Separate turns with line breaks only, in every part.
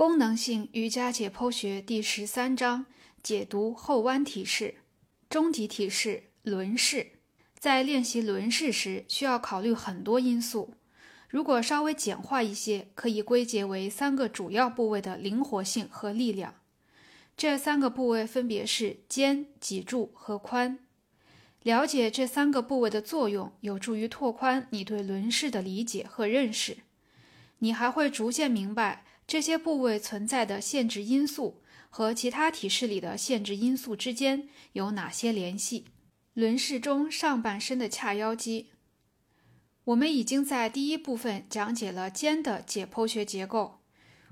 功能性瑜伽解剖学第十三章解读后弯体式。终极体式轮式。在练习轮式时，需要考虑很多因素。如果稍微简化一些，可以归结为三个主要部位的灵活性和力量。这三个部位分别是肩、脊柱和髋。了解这三个部位的作用，有助于拓宽你对轮式的理解和认识。你还会逐渐明白这些部位存在的限制因素和其他体式里的限制因素之间有哪些联系。轮式中上半身的髂腰肌。我们已经在第一部分讲解了肩的解剖学结构，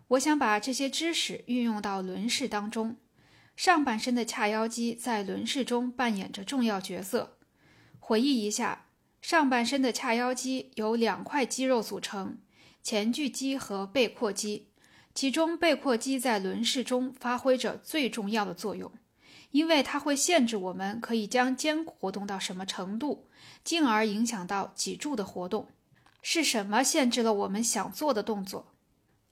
我想把这些知识运用到轮式当中。上半身的髂腰肌在轮式中扮演着重要角色。回忆一下，上半身的髂腰肌由两块肌肉组成：前锯肌和背阔肌。其中，背阔肌在轮式中发挥着最重要的作用，因为它会限制我们可以将肩活动到什么程度，进而影响到脊柱的活动。是什么限制了我们想做的动作？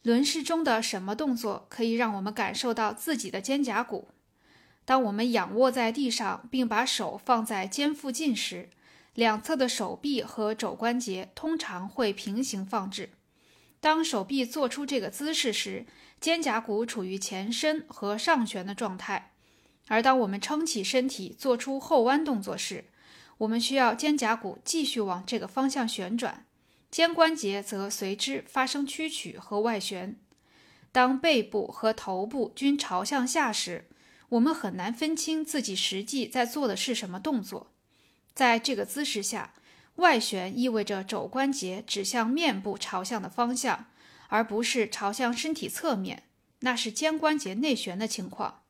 轮式中的什么动作可以让我们感受到自己的肩胛骨？当我们仰卧在地上，并把手放在肩附近时，两侧的手臂和肘关节通常会平行放置。当手臂做出这个姿势时，肩胛骨处于前伸和上旋的状态；而当我们撑起身体做出后弯动作时，我们需要肩胛骨继续往这个方向旋转，肩关节则随之发生屈曲和外旋。当背部和头部均朝向下时，我们很难分清自己实际在做的是什么动作。在这个姿势下，外旋意味着肘关节指向面部朝向的方向，而不是朝向身体侧面，那是肩关节内旋的情况。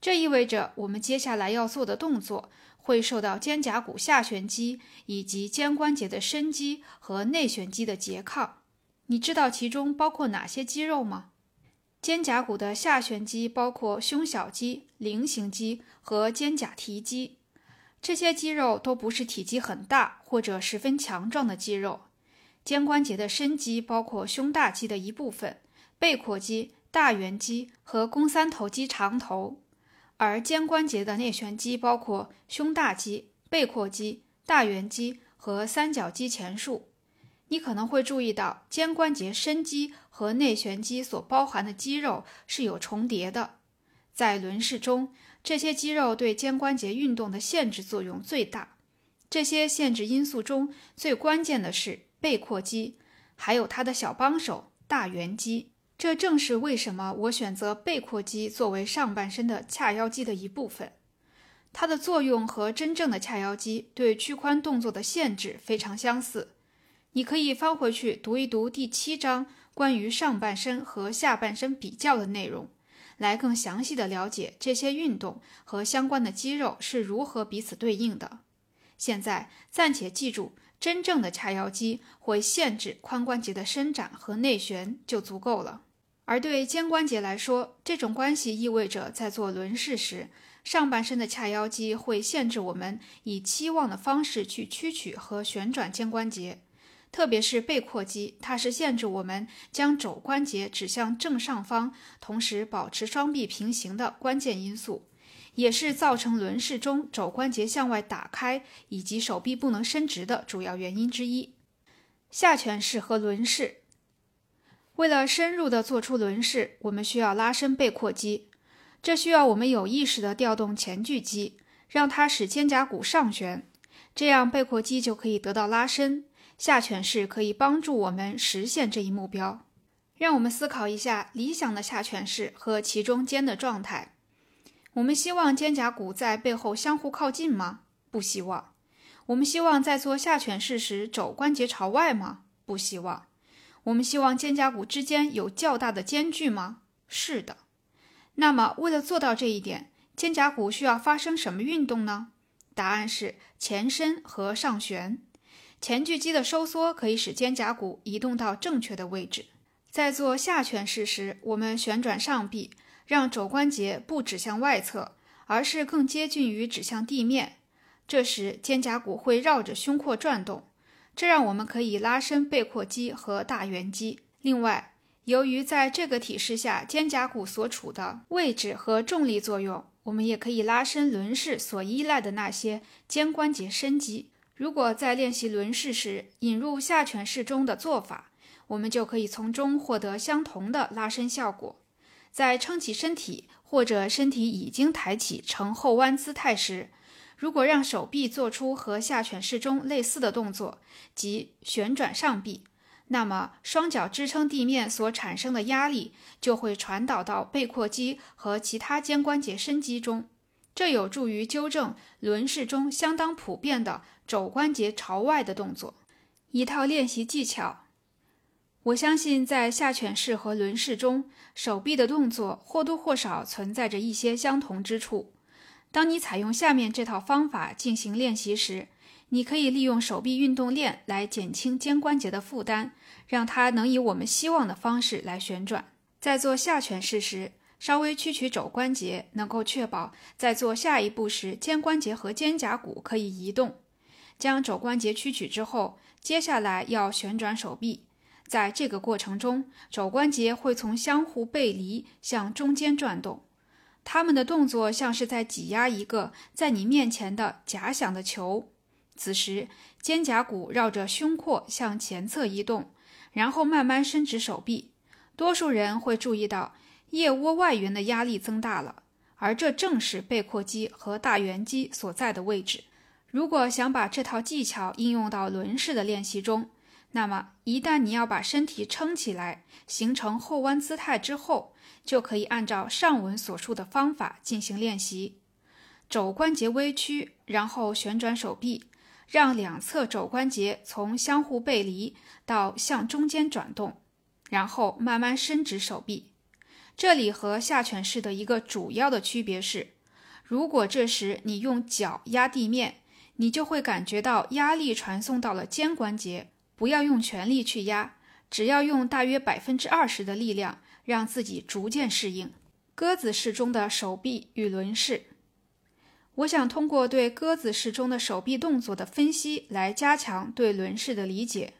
这意味着我们接下来要做的动作会受到肩胛骨下旋肌以及肩关节的伸肌和内旋肌的拮抗。你知道其中包括哪些肌肉吗？肩胛骨的下旋肌包括胸小肌、菱形肌和肩胛提肌，这些肌肉都不是体积很大或者十分强壮的肌肉。肩关节的伸肌包括胸大肌的一部分、背阔肌、大圆肌和肱三头肌长头，而肩关节的内旋肌包括胸大肌、背阔肌、大圆肌和三角肌前束。你可能会注意到，肩关节伸肌和内旋肌所包含的肌肉是有重叠的。在轮式中，这些肌肉对肩关节运动的限制作用最大。这些限制因素中最关键的是背阔肌，还有它的小帮手大圆肌。这正是为什么我选择背阔肌作为上半身的髂腰肌的一部分。它的作用和真正的髂腰肌对屈髋动作的限制非常相似。你可以翻回去读一读第七章关于上半身和下半身比较的内容，来更详细的了解这些运动和相关的肌肉是如何彼此对应的。现在暂且记住，真正的髂腰肌会限制髋关节的伸展和内旋就足够了。而对肩关节来说，这种关系意味着在做轮式时，上半身的髂腰肌会限制我们以期望的方式去屈曲和旋转肩关节。特别是背阔肌，它是限制我们将肘关节指向正上方，同时保持双臂平行的关键因素，也是造成轮式中肘关节向外打开以及手臂不能伸直的主要原因之一。下犬式和轮式，为了深入的做出轮式，我们需要拉伸背阔肌，这需要我们有意识的调动前锯肌，让它使肩胛骨上旋，这样背阔肌就可以得到拉伸。下犬式可以帮助我们实现这一目标。让我们思考一下理想的下犬式和其中间的状态。我们希望肩胛骨在背后相互靠近吗？不希望。我们希望在做下犬式时肘关节朝外吗？不希望。我们希望肩胛骨之间有较大的间距吗？是的。那么，为了做到这一点，肩胛骨需要发生什么运动呢？答案是前伸和上旋。前锯肌的收缩可以使肩胛骨移动到正确的位置。在做下犬式时，我们旋转上臂，让肘关节不指向外侧，而是更接近于指向地面。这时，肩胛骨会绕着胸廓转动，这让我们可以拉伸背阔肌和大圆肌。另外，由于在这个体式下肩胛骨所处的位置和重力作用，我们也可以拉伸轮式所依赖的那些肩关节伸肌。如果在练习轮式时引入下犬式中的做法，我们就可以从中获得相同的拉伸效果。在撑起身体或者身体已经抬起呈后弯姿态时，如果让手臂做出和下犬式中类似的动作，即旋转上臂，那么双脚支撑地面所产生的压力就会传导到背阔肌和其他肩关节伸肌中。这有助于纠正轮式中相当普遍的肘关节朝外的动作。一套练习技巧，我相信在下犬式和轮式中，手臂的动作或多或少存在着一些相同之处。当你采用下面这套方法进行练习时，你可以利用手臂运动链来减轻肩关节的负担，让它能以我们希望的方式来旋转。在做下犬式时，稍微屈曲肘关节，能够确保在做下一步时，肩关节和肩胛骨可以移动。将肘关节屈曲之后，接下来要旋转手臂。在这个过程中，肘关节会从相互背离向中间转动，它们的动作像是在挤压一个在你面前的假想的球。此时，肩胛骨绕着胸廓向前侧移动，然后慢慢伸直手臂。多数人会注意到。腋窝外缘的压力增大了，而这正是背阔肌和大圆肌所在的位置。如果想把这套技巧应用到轮式的练习中，那么一旦你要把身体撑起来，形成后弯姿态之后，就可以按照上文所述的方法进行练习：肘关节微屈，然后旋转手臂，让两侧肘关节从相互背离到向中间转动，然后慢慢伸直手臂。这里和下犬式的一个主要的区别是，如果这时你用脚压地面，你就会感觉到压力传送到了肩关节。不要用全力去压，只要用大约百分之二十的力量，让自己逐渐适应鸽子式中的手臂与轮式。我想通过对鸽子式中的手臂动作的分析来加强对轮式的理解，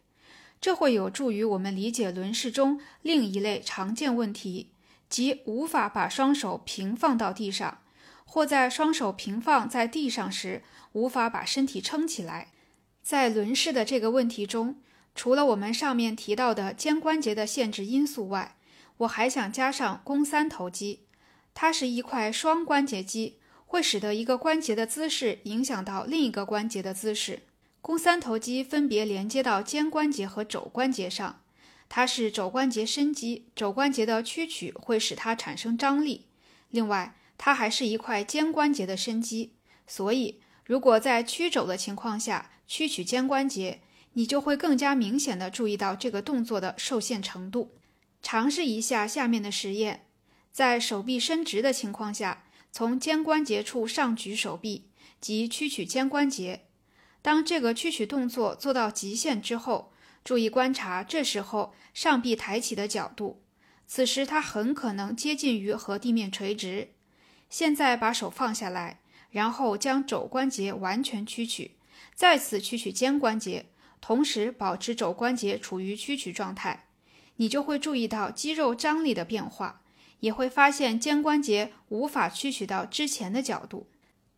这会有助于我们理解轮式中另一类常见问题。即无法把双手平放到地上，或在双手平放在地上时无法把身体撑起来。在轮式的这个问题中，除了我们上面提到的肩关节的限制因素外，我还想加上肱三头肌。它是一块双关节肌，会使得一个关节的姿势影响到另一个关节的姿势。肱三头肌分别连接到肩关节和肘关节上。它是肘关节伸肌，肘关节的屈曲会使它产生张力。另外，它还是一块肩关节的伸肌，所以如果在屈肘的情况下屈曲肩关节，你就会更加明显的注意到这个动作的受限程度。尝试一下下面的实验：在手臂伸直的情况下，从肩关节处上举手臂及屈曲肩关节。当这个屈曲动作做到极限之后。注意观察，这时候上臂抬起的角度，此时它很可能接近于和地面垂直。现在把手放下来，然后将肘关节完全屈曲，再次屈曲肩关节，同时保持肘关节处于屈曲状态，你就会注意到肌肉张力的变化，也会发现肩关节无法屈曲到之前的角度。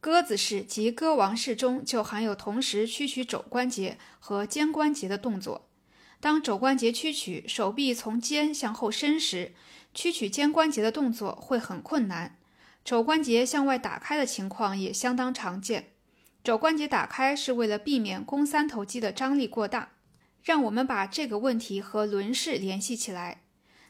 鸽子式及鸽王式中就含有同时屈曲肘关节和肩关节的动作。当肘关节屈曲，手臂从肩向后伸时，屈曲肩关节的动作会很困难。肘关节向外打开的情况也相当常见。肘关节打开是为了避免肱三头肌的张力过大。让我们把这个问题和轮式联系起来。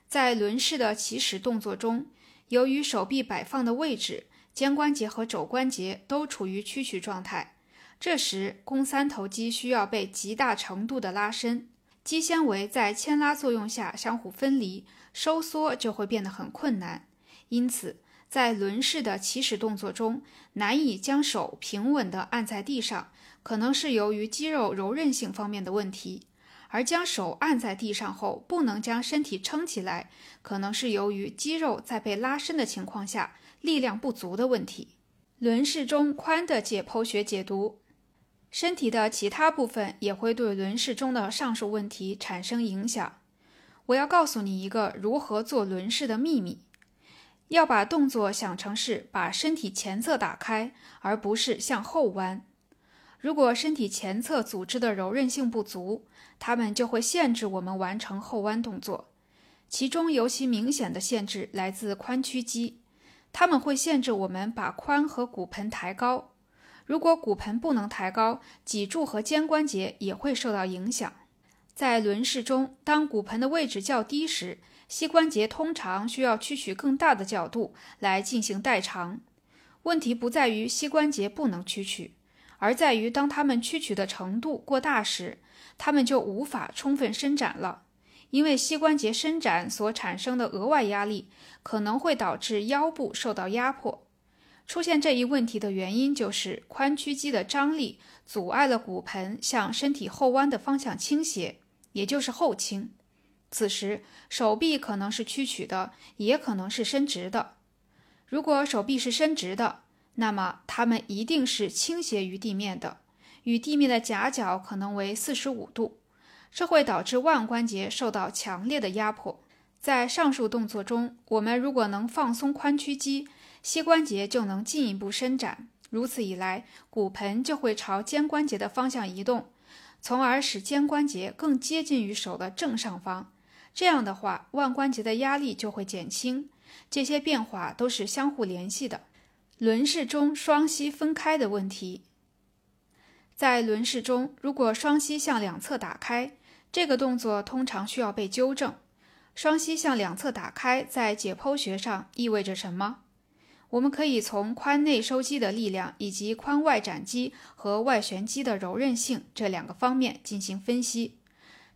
在轮式的起始动作中，由于手臂摆放的位置，肩关节和肘关节都处于屈曲状态，这时肱三头肌需要被极大程度的拉伸。肌纤维在牵拉作用下相互分离，收缩就会变得很困难。因此，在轮式的起始动作中，难以将手平稳地按在地上，可能是由于肌肉柔韧性方面的问题；而将手按在地上后不能将身体撑起来，可能是由于肌肉在被拉伸的情况下力量不足的问题。轮式中髋的解剖学解读。身体的其他部分也会对轮式中的上述问题产生影响。我要告诉你一个如何做轮式的秘密：要把动作想成是把身体前侧打开，而不是向后弯。如果身体前侧组织的柔韧性不足，它们就会限制我们完成后弯动作。其中尤其明显的限制来自髋屈肌，它们会限制我们把髋和骨盆抬高。如果骨盆不能抬高，脊柱和肩关节也会受到影响。在轮式中，当骨盆的位置较低时，膝关节通常需要屈曲更大的角度来进行代偿。问题不在于膝关节不能屈曲。而在于，当它们屈曲的程度过大时，它们就无法充分伸展了，因为膝关节伸展所产生的额外压力可能会导致腰部受到压迫。出现这一问题的原因就是髋屈肌的张力阻碍了骨盆向身体后弯的方向倾斜，也就是后倾。此时，手臂可能是屈曲的，也可能是伸直的。如果手臂是伸直的，那么它们一定是倾斜于地面的，与地面的夹角可能为四十五度，这会导致腕关节受到强烈的压迫。在上述动作中，我们如果能放松髋屈肌，膝关节就能进一步伸展，如此一来，骨盆就会朝肩关节的方向移动，从而使肩关节更接近于手的正上方。这样的话，腕关节的压力就会减轻。这些变化都是相互联系的。轮式中双膝分开的问题，在轮式中，如果双膝向两侧打开，这个动作通常需要被纠正。双膝向两侧打开在解剖学上意味着什么？我们可以从髋内收肌的力量以及髋外展肌和外旋肌的柔韧性这两个方面进行分析。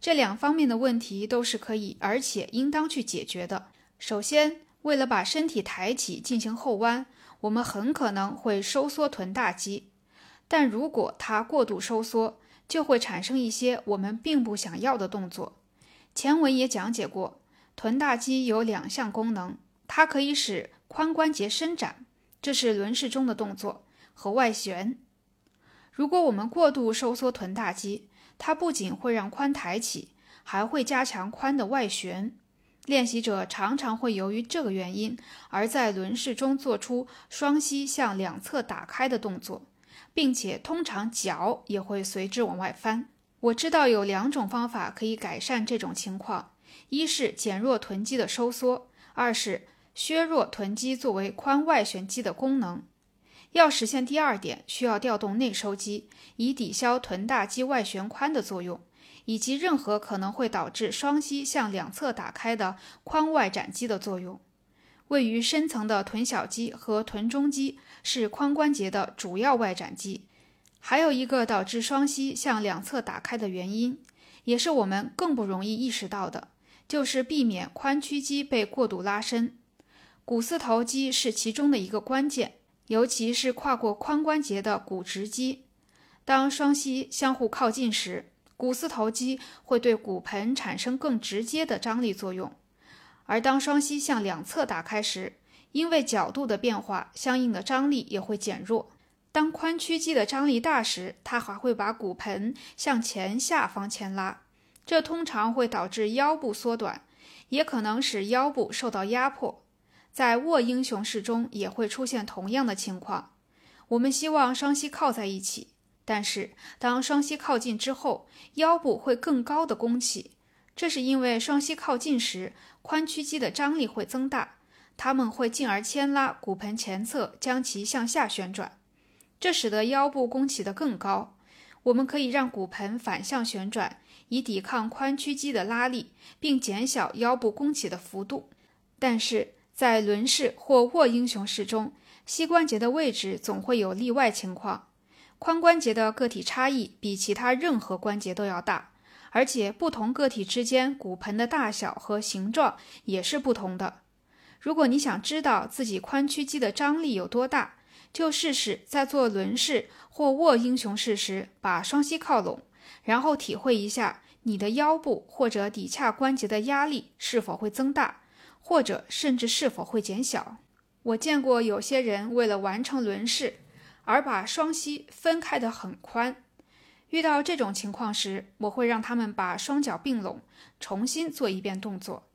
这两方面的问题都是可以而且应当去解决的。首先，为了把身体抬起进行后弯。我们很可能会收缩臀大肌，但如果它过度收缩，就会产生一些我们并不想要的动作。前文也讲解过，臀大肌有两项功能，它可以使髋关节伸展，这是轮式中的动作和外旋。如果我们过度收缩臀大肌，它不仅会让髋抬起，还会加强髋的外旋。练习者常常会由于这个原因而在轮式中做出双膝向两侧打开的动作，并且通常脚也会随之往外翻。我知道有两种方法可以改善这种情况：一是减弱臀肌的收缩，二是削弱臀肌作为髋外旋肌的功能。要实现第二点，需要调动内收肌，以抵消臀大肌外旋髋的作用。以及任何可能会导致双膝向两侧打开的髋外展肌的作用。位于深层的臀小肌和臀中肌是髋关节的主要外展肌。还有一个导致双膝向两侧打开的原因，也是我们更不容易意识到的，就是避免髋屈肌被过度拉伸。股四头肌是其中的一个关键，尤其是跨过髋关节的股直肌。当双膝相互靠近时，股四头肌会对骨盆产生更直接的张力作用，而当双膝向两侧打开时，因为角度的变化，相应的张力也会减弱。当髋屈肌的张力大时，它还会把骨盆向前下方牵拉，这通常会导致腰部缩短，也可能使腰部受到压迫。在卧英雄式中也会出现同样的情况。我们希望双膝靠在一起。但是，当双膝靠近之后，腰部会更高的弓起，这是因为双膝靠近时，髋屈肌的张力会增大，它们会进而牵拉骨盆前侧，将其向下旋转，这使得腰部弓起得更高。我们可以让骨盆反向旋转，以抵抗髋屈肌的拉力，并减小腰部弓起的幅度。但是在轮式或卧英雄式中，膝关节的位置总会有例外情况。髋关节的个体差异比其他任何关节都要大，而且不同个体之间骨盆的大小和形状也是不同的。如果你想知道自己髋屈肌的张力有多大，就试试在做轮式或卧英雄式时，把双膝靠拢，然后体会一下你的腰部或者骶髂关节的压力是否会增大，或者甚至是否会减小。我见过有些人为了完成轮式。而把双膝分开得很宽，遇到这种情况时，我会让他们把双脚并拢，重新做一遍动作。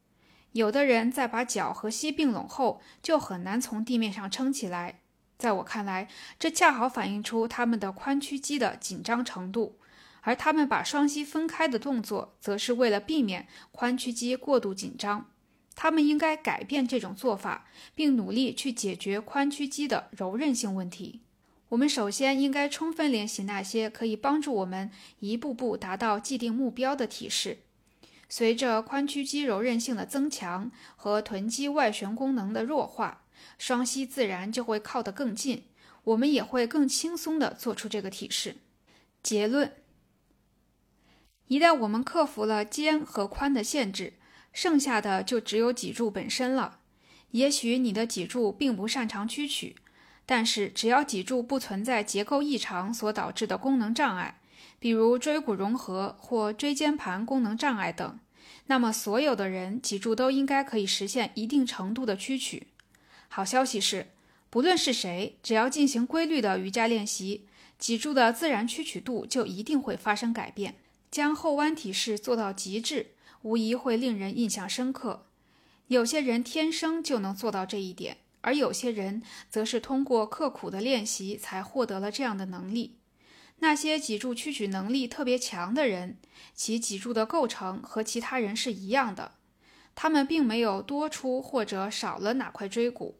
有的人在把脚和膝并拢后，就很难从地面上撑起来。在我看来，这恰好反映出他们的髋屈肌的紧张程度，而他们把双膝分开的动作，则是为了避免髋屈肌过度紧张。他们应该改变这种做法，并努力去解决髋屈肌的柔韧性问题。我们首先应该充分练习那些可以帮助我们一步步达到既定目标的体式。随着髋屈肌柔韧性的增强和臀肌外旋功能的弱化，双膝自然就会靠得更近，我们也会更轻松地做出这个体式。结论：一旦我们克服了肩和髋的限制，剩下的就只有脊柱本身了。也许你的脊柱并不擅长屈曲。但是，只要脊柱不存在结构异常所导致的功能障碍，比如椎骨融合或椎间盘功能障碍等，那么所有的人脊柱都应该可以实现一定程度的屈曲。好消息是，不论是谁，只要进行规律的瑜伽练习，脊柱的自然屈曲度就一定会发生改变。将后弯体式做到极致，无疑会令人印象深刻。有些人天生就能做到这一点。而有些人则是通过刻苦的练习才获得了这样的能力。那些脊柱屈曲能力特别强的人，其脊柱的构成和其他人是一样的，他们并没有多出或者少了哪块椎骨，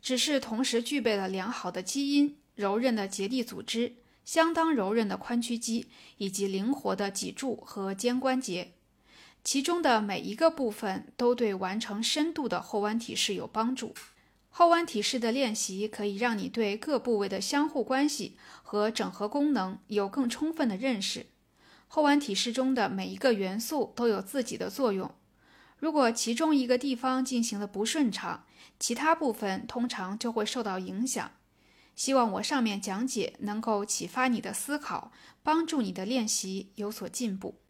只是同时具备了良好的基因、柔韧的结缔组织、相当柔韧的髋屈肌以及灵活的脊柱和肩关节，其中的每一个部分都对完成深度的后弯体式有帮助。后弯体式的练习可以让你对各部位的相互关系和整合功能有更充分的认识。后弯体式中的每一个元素都有自己的作用。如果其中一个地方进行的不顺畅，其他部分通常就会受到影响。希望我上面讲解能够启发你的思考，帮助你的练习有所进步。